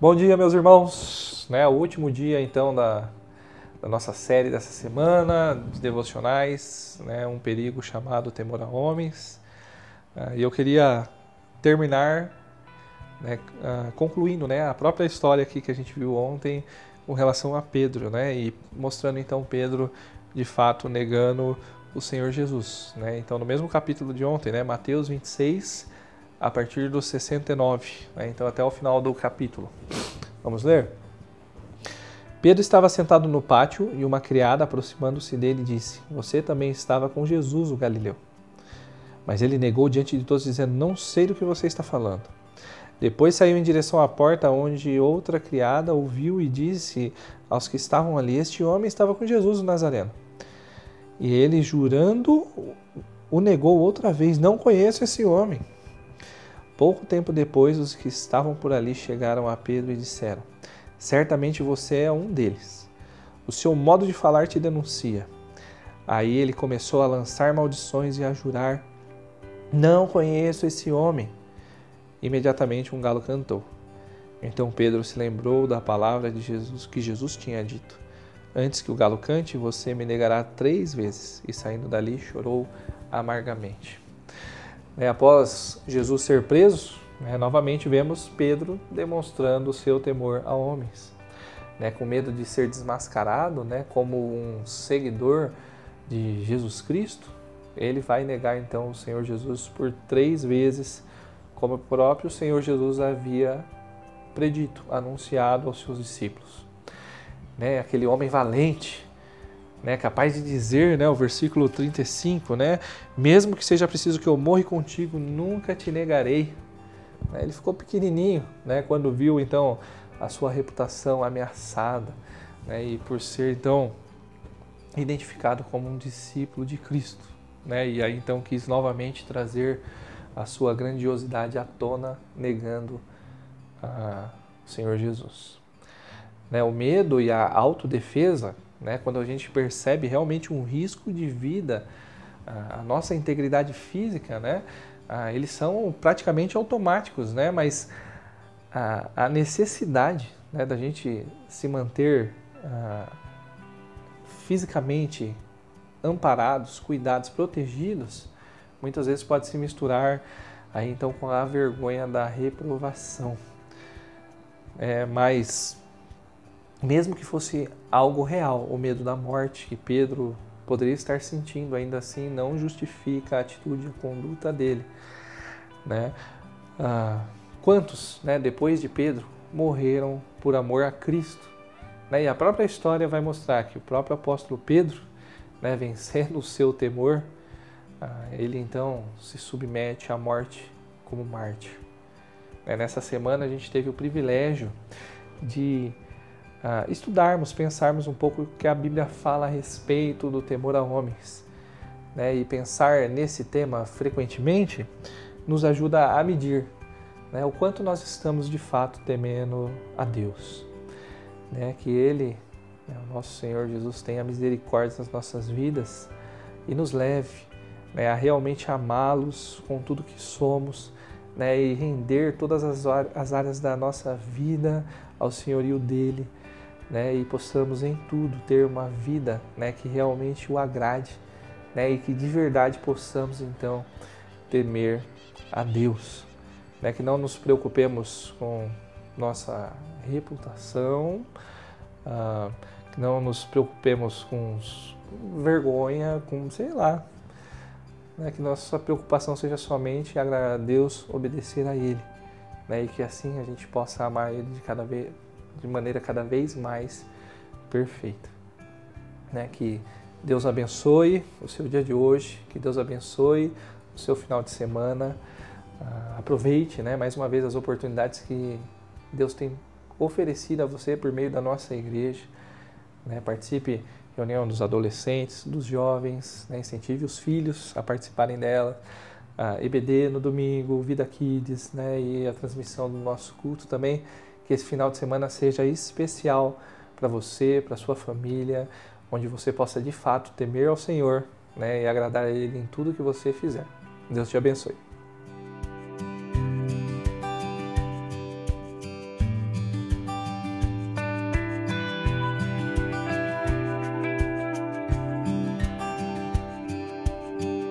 Bom dia, meus irmãos. Né, o último dia, então, da, da nossa série dessa semana de devocionais, né, um perigo chamado temor a homens. Uh, e eu queria terminar né, uh, concluindo né, a própria história aqui que a gente viu ontem com relação a Pedro, né, e mostrando então Pedro de fato negando o Senhor Jesus. Né? Então, no mesmo capítulo de ontem, né, Mateus 26, a partir do 69, né? então até o final do capítulo. Vamos ler? Pedro estava sentado no pátio e uma criada, aproximando-se dele, disse: Você também estava com Jesus, o Galileu. Mas ele negou diante de todos, dizendo: Não sei do que você está falando. Depois saiu em direção à porta, onde outra criada ouviu e disse aos que estavam ali: Este homem estava com Jesus, o Nazareno. E ele, jurando, o negou outra vez: Não conheço esse homem. Pouco tempo depois, os que estavam por ali chegaram a Pedro e disseram: Certamente você é um deles. O seu modo de falar te denuncia. Aí ele começou a lançar maldições e a jurar: Não conheço esse homem. Imediatamente um galo cantou. Então Pedro se lembrou da palavra de Jesus que Jesus tinha dito: Antes que o galo cante, você me negará três vezes. E saindo dali, chorou amargamente. Né, após Jesus ser preso, né, novamente vemos Pedro demonstrando seu temor a homens. Né, com medo de ser desmascarado né, como um seguidor de Jesus Cristo, ele vai negar então o Senhor Jesus por três vezes, como o próprio Senhor Jesus havia predito, anunciado aos seus discípulos. Né, aquele homem valente, né, capaz de dizer, né, o versículo 35, né, mesmo que seja preciso que eu morra contigo, nunca te negarei. Né, ele ficou pequenininho, né, quando viu então a sua reputação ameaçada, né, e por ser então identificado como um discípulo de Cristo, né, e aí então quis novamente trazer a sua grandiosidade à tona, negando a Senhor Jesus. Né, o medo e a autodefesa né? Quando a gente percebe realmente um risco de vida, a nossa integridade física, né? eles são praticamente automáticos, né? Mas a, necessidade né, da gente se manter fisicamente amparados, cuidados, protegidos, muitas vezes pode se misturar aí então com a vergonha da reprovação. É, mesmo que fosse algo real, o medo da morte que Pedro poderia estar sentindo, ainda assim não justifica a atitude e a conduta dele. Né? Ah, quantos, né, depois de Pedro, morreram por amor a Cristo? Né? E a própria história vai mostrar que o próprio apóstolo Pedro, né, vencendo o seu temor, ah, ele então se submete à morte como mártir. Né? Nessa semana a gente teve o privilégio de uh, estudarmos, pensarmos um pouco o que a Bíblia fala a respeito do temor a homens. Né? E pensar nesse tema frequentemente nos ajuda a medir né? o quanto nós estamos de fato temendo a Deus. Né? Que Ele, né, o nosso Senhor Jesus, tenha misericórdia nas nossas vidas e nos leve né, a realmente amá-los com tudo que somos né, e render todas as, as áreas da nossa vida ao senhorio dele né, e possamos em tudo ter uma vida né, que realmente o agrade né, e que de verdade possamos então temer a Deus. Né, que não nos preocupemos com nossa reputação, ah, que não nos preocupemos com vergonha, com sei lá, né, que nossa preocupação seja somente agradar a Deus, obedecer a Ele, né, e que assim a gente possa amar Ele de cada vez de maneira cada vez mais perfeita. Né? Que Deus abençoe o seu dia de hoje, que Deus abençoe o seu final de semana. Uh, aproveite né, mais uma vez as oportunidades que Deus tem oferecido a você por meio da nossa igreja. Né? Participe reunião dos adolescentes, dos jovens, né? incentive os filhos a participarem dela. Uh, EBD no domingo, Vida Kids né? e a transmissão do nosso culto também que esse final de semana seja especial para você, para sua família, onde você possa de fato temer ao Senhor né, e agradar a Ele em tudo que você fizer. Deus te abençoe.